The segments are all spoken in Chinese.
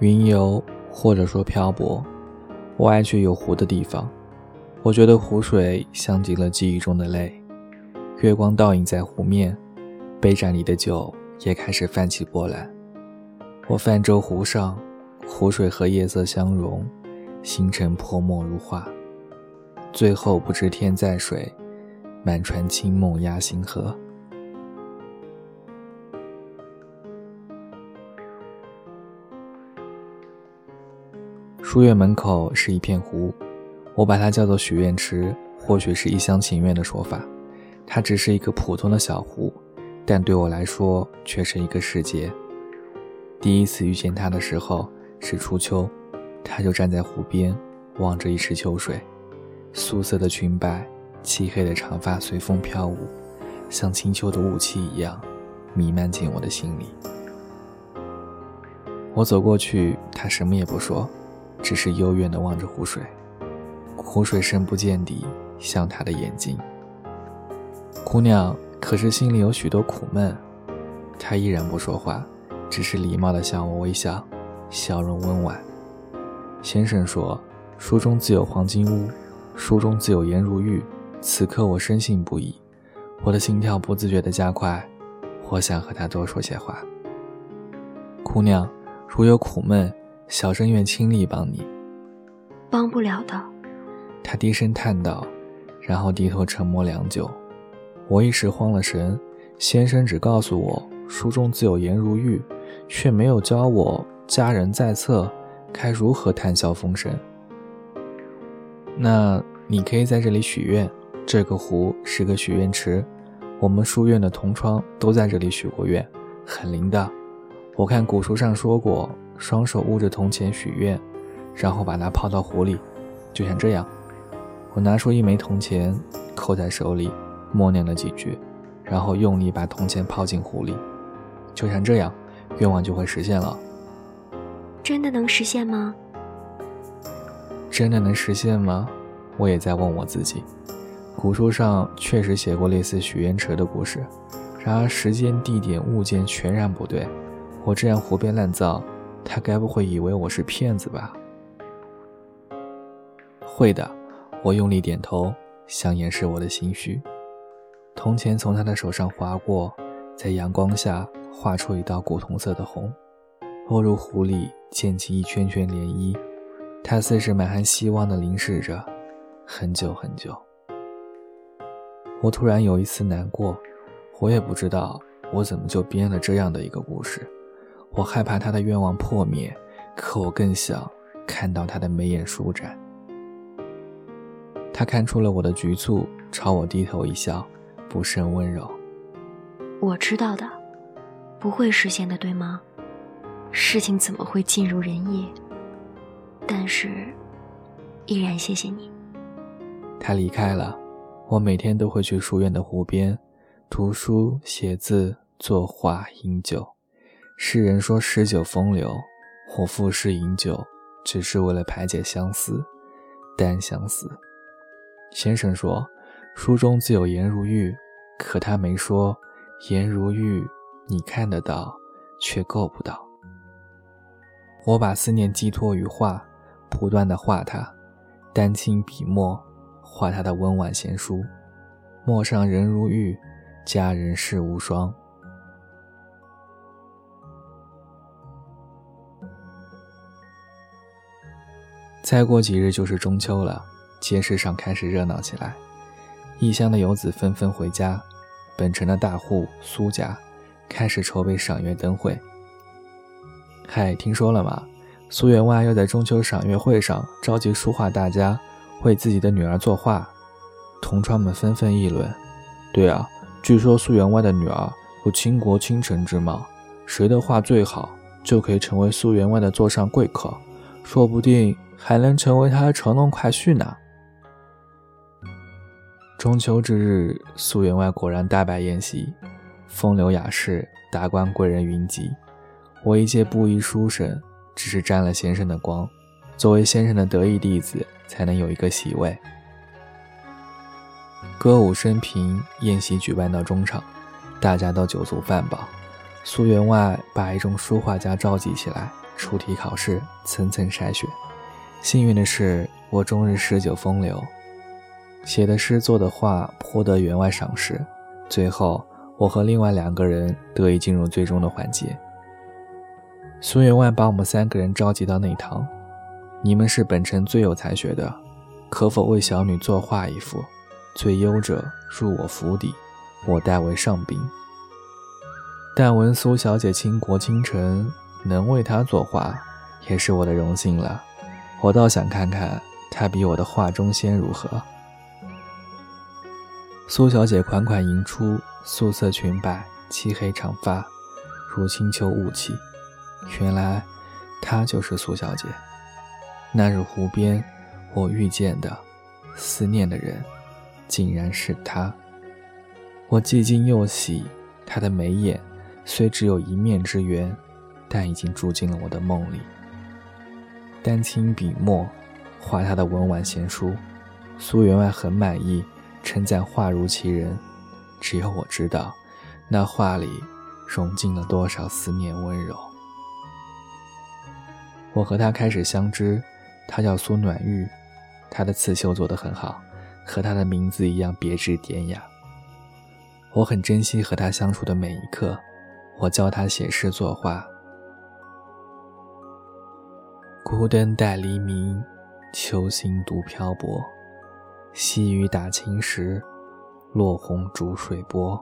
云游或者说漂泊，我爱去有湖的地方。我觉得湖水像极了记忆中的泪，月光倒映在湖面，杯盏里的酒也开始泛起波澜。我泛舟湖上，湖水和夜色相融，星辰泼墨如画。最后不知天在水，满船清梦压星河。书院门口是一片湖，我把它叫做许愿池，或许是一厢情愿的说法。它只是一个普通的小湖，但对我来说却是一个世界。第一次遇见它的时候是初秋，它就站在湖边，望着一池秋水。素色的裙摆，漆黑的长发随风飘舞，像清秋的雾气一样，弥漫进我的心里。我走过去，他什么也不说，只是幽怨地望着湖水。湖水深不见底，像他的眼睛。姑娘，可是心里有许多苦闷。他依然不说话，只是礼貌地向我微笑，笑容温婉。先生说：“书中自有黄金屋。”书中自有颜如玉，此刻我深信不疑，我的心跳不自觉地加快，我想和他多说些话。姑娘，如有苦闷，小生愿倾力帮你。帮不了的，他低声叹道，然后低头沉默良久。我一时慌了神，先生只告诉我书中自有颜如玉，却没有教我佳人在侧，该如何谈笑风生。那你可以在这里许愿，这个湖是个许愿池，我们书院的同窗都在这里许过愿，很灵的。我看古书上说过，双手捂着铜钱许愿，然后把它抛到湖里，就像这样。我拿出一枚铜钱，扣在手里，默念了几句，然后用力把铜钱抛进湖里，就像这样，愿望就会实现了。真的能实现吗？真的能实现吗？我也在问我自己。古书上确实写过类似许愿池的故事，然而时间、地点、物件全然不对。我这样胡编乱造，他该不会以为我是骗子吧？会的，我用力点头，想掩饰我的心虚。铜钱从他的手上划过，在阳光下画出一道古铜色的红，落入湖里，溅起一圈圈涟漪。他似是满含希望地凝视着，很久很久。我突然有一丝难过，我也不知道我怎么就编了这样的一个故事。我害怕他的愿望破灭，可我更想看到他的眉眼舒展。他看出了我的局促，朝我低头一笑，不甚温柔。我知道的，不会实现的，对吗？事情怎么会尽如人意？但是，依然谢谢你。他离开了，我每天都会去书院的湖边读书、写字、作画、饮酒。世人说诗酒风流，我赋诗饮酒，只是为了排解相思，单相思。先生说，书中自有颜如玉，可他没说颜如玉，你看得到，却够不到。我把思念寄托于画。不断的画他，丹青笔墨画他的温婉贤淑，陌上人如玉，佳人世无双。再过几日就是中秋了，街市上开始热闹起来，异乡的游子纷纷回家，本城的大户苏家开始筹备赏月灯会。嗨，听说了吗？苏员外要在中秋赏月会上召集书画大家为自己的女儿作画，同窗们纷纷议论：“对啊，据说苏员外的女儿有倾国倾城之貌，谁的画最好，就可以成为苏员外的座上贵客，说不定还能成为他的乘龙快婿呢。”中秋之日，苏员外果然大摆宴席，风流雅士、达官贵人云集，我一介布衣书生。只是沾了先生的光，作为先生的得意弟子，才能有一个席位。歌舞升平，宴席举办到中场，大家都酒足饭饱。苏员外把一众书画家召集起来，出题考试，层层筛选。幸运的是，我终日诗酒风流，写的诗、做的画颇得员外赏识。最后，我和另外两个人得以进入最终的环节。苏员外把我们三个人召集到内堂：“你们是本城最有才学的，可否为小女作画一幅？最优者入我府邸，我代为上宾。但闻苏小姐倾国倾城，能为她作画，也是我的荣幸了。我倒想看看她比我的画中仙如何。”苏小姐款款迎出，素色裙摆，漆黑长发，如清秋雾气。原来，她就是苏小姐。那日湖边，我遇见的、思念的人，竟然是她。我既惊又喜。她的眉眼虽只有一面之缘，但已经住进了我的梦里。丹青笔墨，画他的文婉贤淑。苏员外很满意。称赞画如其人，只有我知道，那画里融进了多少思念温柔。我和他开始相知，他叫苏暖玉，他的刺绣做得很好，和他的名字一样别致典雅。我很珍惜和他相处的每一刻，我教他写诗作画。孤灯待黎明，秋心独漂泊。细雨打青石，落红逐水波。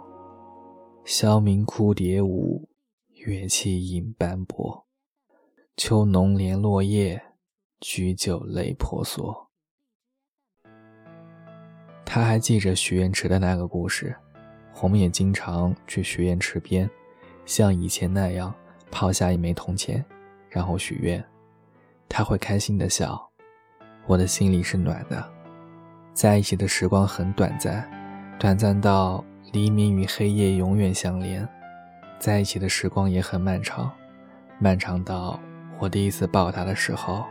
箫鸣哭蝶舞，乐器引斑驳。秋浓连落叶，举酒泪婆娑。他还记着许愿池的那个故事，我们也经常去许愿池边，像以前那样抛下一枚铜钱，然后许愿。他会开心的笑，我的心里是暖的。在一起的时光很短暂，短暂到黎明与黑夜永远相连；在一起的时光也很漫长，漫长到我第一次抱他的时候，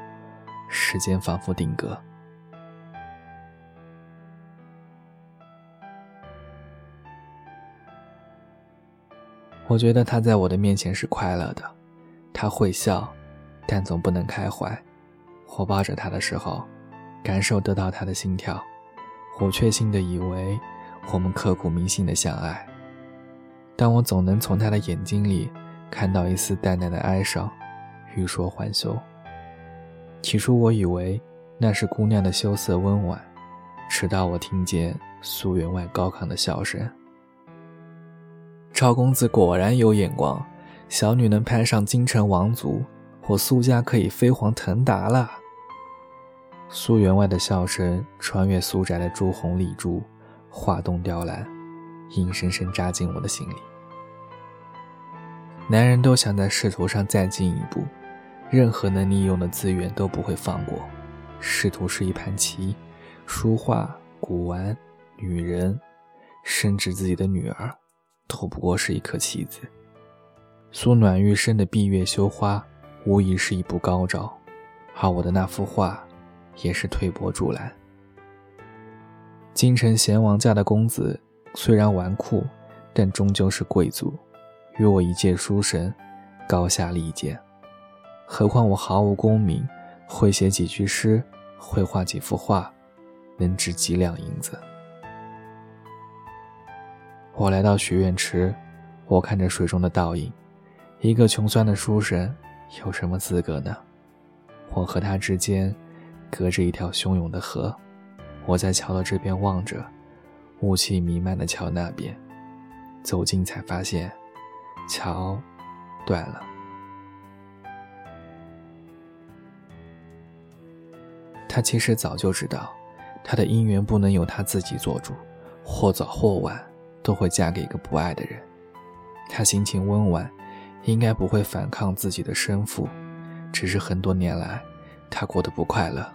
时间仿佛定格。我觉得他在我的面前是快乐的，他会笑，但总不能开怀。我抱着他的时候，感受得到他的心跳。我确信的以为我们刻骨铭心的相爱，但我总能从他的眼睛里看到一丝淡淡的哀伤。欲说还休。起初我以为那是姑娘的羞涩温婉，直到我听见苏员外高亢的笑声。赵公子果然有眼光，小女能攀上京城王族，我苏家可以飞黄腾达了。苏员外的笑声穿越苏宅的朱红丽珠，画栋雕栏，硬生生扎进我的心里。男人都想在仕途上再进一步，任何能利用的资源都不会放过。仕途是一盘棋，书画、古玩、女人，甚至自己的女儿，都不过是一颗棋子。苏暖玉生的闭月羞花，无疑是一部高招，而我的那幅画。也是推波助澜。京城贤王家的公子虽然纨绔，但终究是贵族，与我一介书生，高下立见。何况我毫无功名，会写几句诗，会画几幅画，能值几两银子。我来到许愿池，我看着水中的倒影，一个穷酸的书生，有什么资格呢？我和他之间。隔着一条汹涌的河，我在桥的这边望着，雾气弥漫的桥那边，走近才发现，桥断了。他其实早就知道，他的姻缘不能由他自己做主，或早或晚都会嫁给一个不爱的人。他心情温婉，应该不会反抗自己的生父，只是很多年来，他过得不快乐。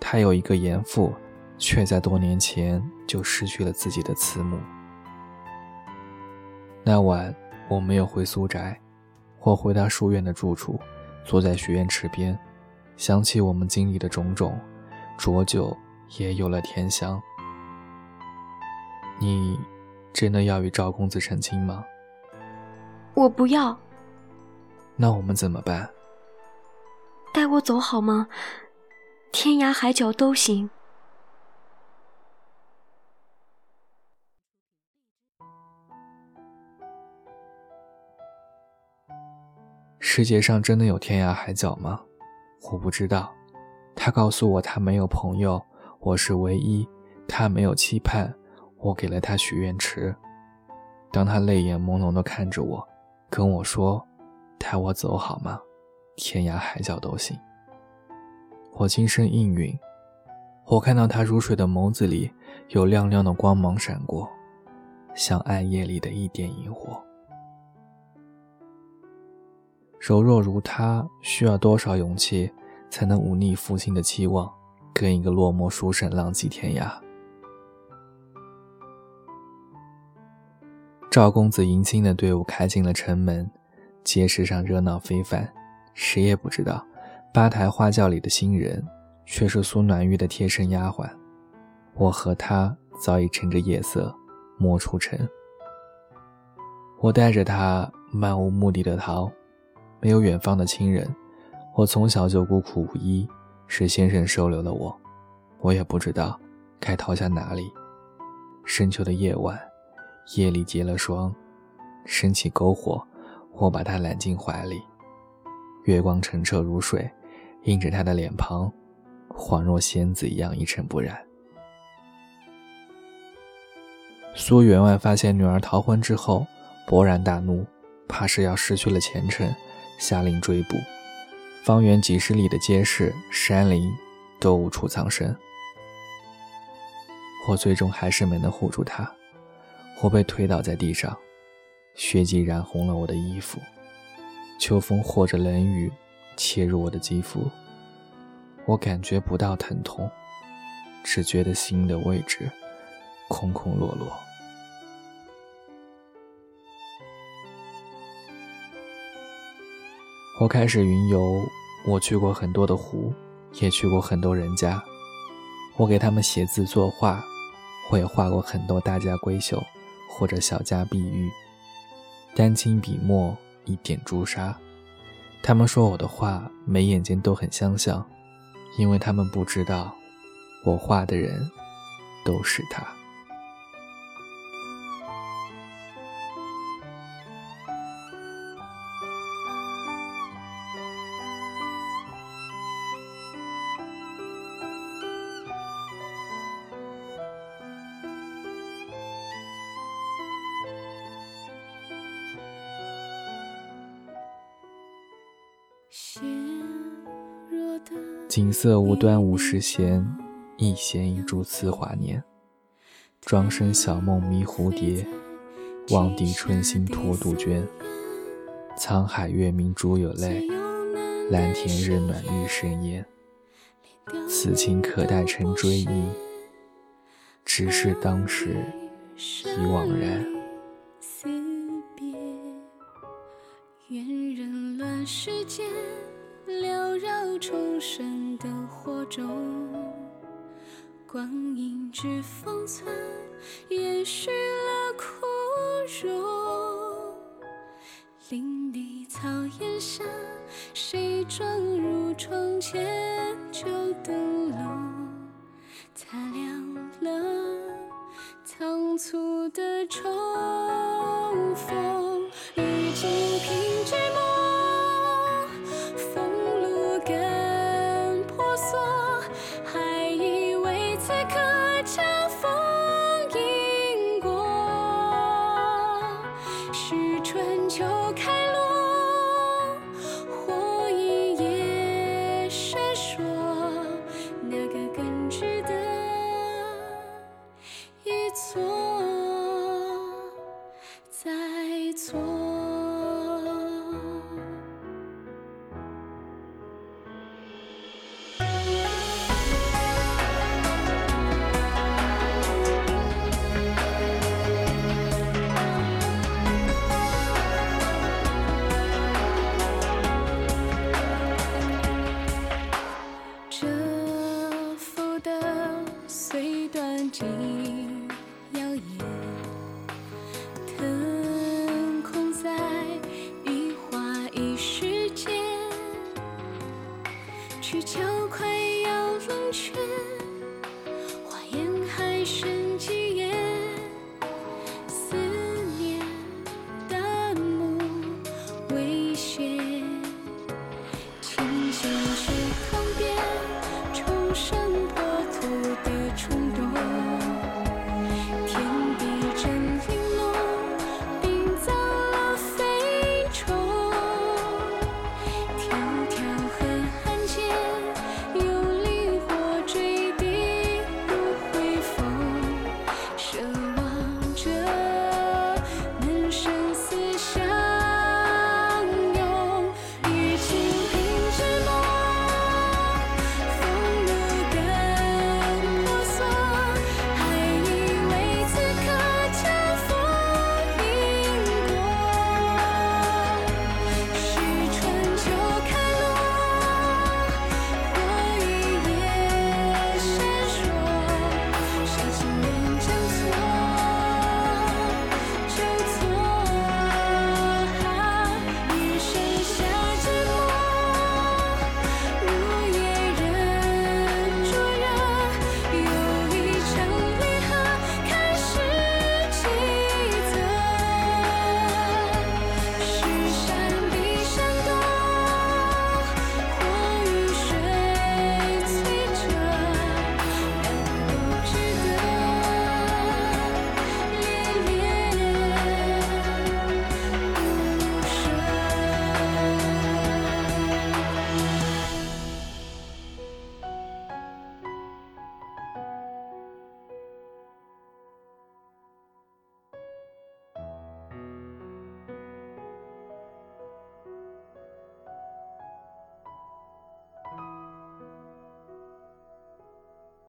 他有一个严父，却在多年前就失去了自己的慈母。那晚我没有回苏宅，我回到书院的住处，坐在学院池边，想起我们经历的种种，浊酒也有了甜香。你真的要与赵公子成亲吗？我不要。那我们怎么办？带我走好吗？天涯海角都行。世界上真的有天涯海角吗？我不知道。他告诉我他没有朋友，我是唯一。他没有期盼，我给了他许愿池。当他泪眼朦胧地看着我，跟我说：“带我走好吗？天涯海角都行。”我轻声应允。我看到他如水的眸子里有亮亮的光芒闪过，像暗夜里的一点萤火。柔弱如他，需要多少勇气才能忤逆父亲的期望，跟一个落寞书生浪迹天涯？赵公子迎亲的队伍开进了城门，街市上热闹非凡。谁也不知道，八抬花轿里的新人却是苏暖玉的贴身丫鬟。我和她早已趁着夜色，摸出城。我带着她漫无目的的逃。没有远方的亲人，我从小就孤苦无依，是先生收留了我。我也不知道该逃向哪里。深秋的夜晚，夜里结了霜，升起篝火，我把她揽进怀里。月光澄澈如水，映着她的脸庞，恍若仙子一样一尘不染。苏员外发现女儿逃婚之后，勃然大怒，怕是要失去了前程。下令追捕，方圆几十里的街市、山林都无处藏身。我最终还是没能护住他，我被推倒在地上，血迹染红了我的衣服。秋风或者冷雨切入我的肌肤，我感觉不到疼痛，只觉得心的位置空空落落。我开始云游，我去过很多的湖，也去过很多人家。我给他们写字作画，我也画过很多大家闺秀或者小家碧玉，丹青笔墨一点朱砂。他们说我的画眉眼间都很相像，因为他们不知道，我画的人都是他。锦瑟无端五十弦，一弦一柱思华年。庄生晓梦迷蝴蝶，望帝春心托杜鹃。沧海月明珠有泪，蓝田日暖玉生烟。此情可待成追忆，只是当时已惘然。世间。缭绕重生的火种，光阴之封存，延续了枯荣。林立草檐下，谁撞入窗前旧灯笼，擦亮了仓促的重